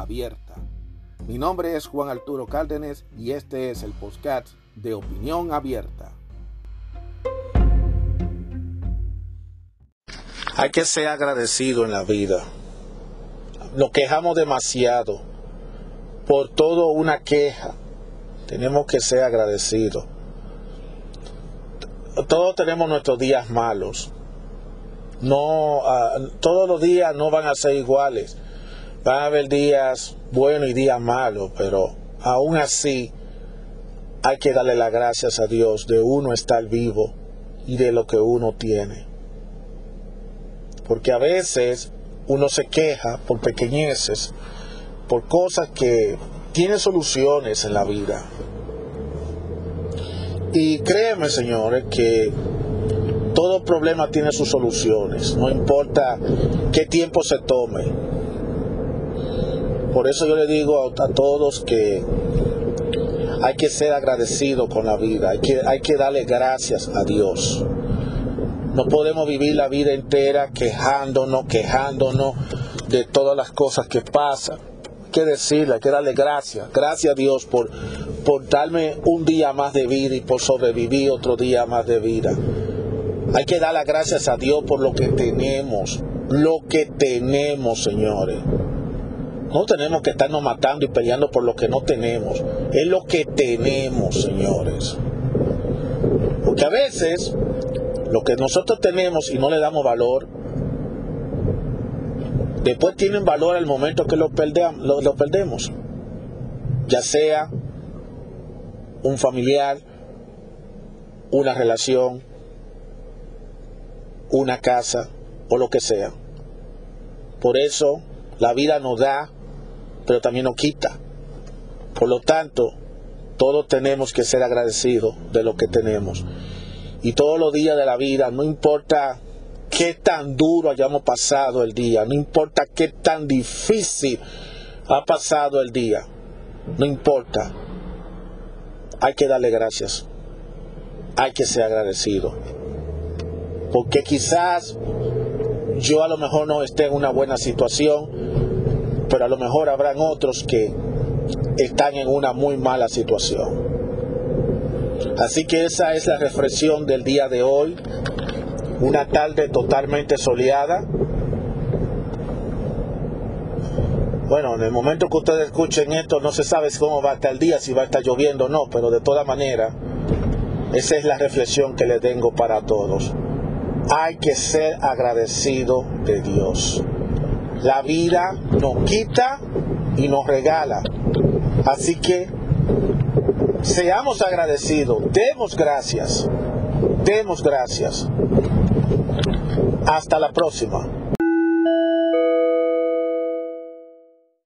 abierta. Mi nombre es Juan Arturo Cárdenas y este es el podcast de Opinión Abierta. Hay que ser agradecido en la vida. Nos quejamos demasiado por todo una queja. Tenemos que ser agradecidos. Todos tenemos nuestros días malos. No, uh, todos los días no van a ser iguales. Van a haber días buenos y días malos, pero aún así hay que darle las gracias a Dios de uno estar vivo y de lo que uno tiene. Porque a veces uno se queja por pequeñeces, por cosas que tienen soluciones en la vida. Y créeme, señores, que todo problema tiene sus soluciones, no importa qué tiempo se tome. Por eso yo le digo a, todos que hay que ser agradecido con la vida, hay que, hay que darle gracias a Dios. No podemos vivir la vida entera quejándonos, quejándonos de todas las cosas que pasan. Hay que decirle, hay que darle gracias. Gracias a Dios por, por darme un día más de vida y por sobrevivir otro día más de vida. Hay que dar las gracias a Dios por lo que tenemos. Lo que tenemos, señores. No tenemos que estarnos matando y peleando por lo que no tenemos. Es lo que tenemos, señores. Porque a veces lo que nosotros tenemos y no le damos valor, después tienen valor al momento que lo, lo perdemos. Ya sea un familiar, una relación, una casa o lo que sea. Por eso la vida nos da, pero también nos quita. Por lo tanto, todos tenemos que ser agradecidos de lo que tenemos. Y todos los días de la vida, no importa qué tan duro hayamos pasado el día, no importa qué tan difícil ha pasado el día, no importa. Hay que darle gracias. Hay que ser agradecido. Porque quizás yo a lo mejor no esté en una buena situación, pero a lo mejor habrán otros que están en una muy mala situación. Así que esa es la reflexión del día de hoy. Una tarde totalmente soleada. Bueno, en el momento que ustedes escuchen esto, no se sabe cómo va a estar el día, si va a estar lloviendo o no, pero de toda manera, esa es la reflexión que les tengo para todos. Hay que ser agradecido de Dios. La vida nos quita y nos regala. Así que seamos agradecidos, demos gracias, demos gracias. Hasta la próxima.